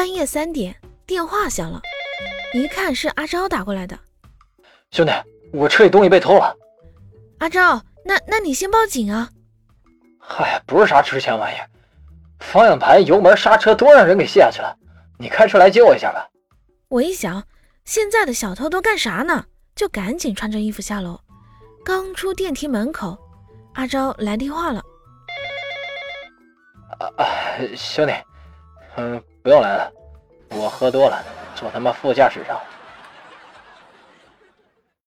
半夜三点，电话响了，一看是阿昭打过来的。兄弟，我车里东西被偷了。阿昭，那那你先报警啊！嗨，不是啥值钱玩意儿，方向盘、油门、刹车都让人给卸下去了。你开车来接我一下吧。我一想，现在的小偷都干啥呢？就赶紧穿着衣服下楼。刚出电梯门口，阿昭来电话了。啊啊，兄弟，嗯，不用来了，我喝多了，坐他妈副驾驶上。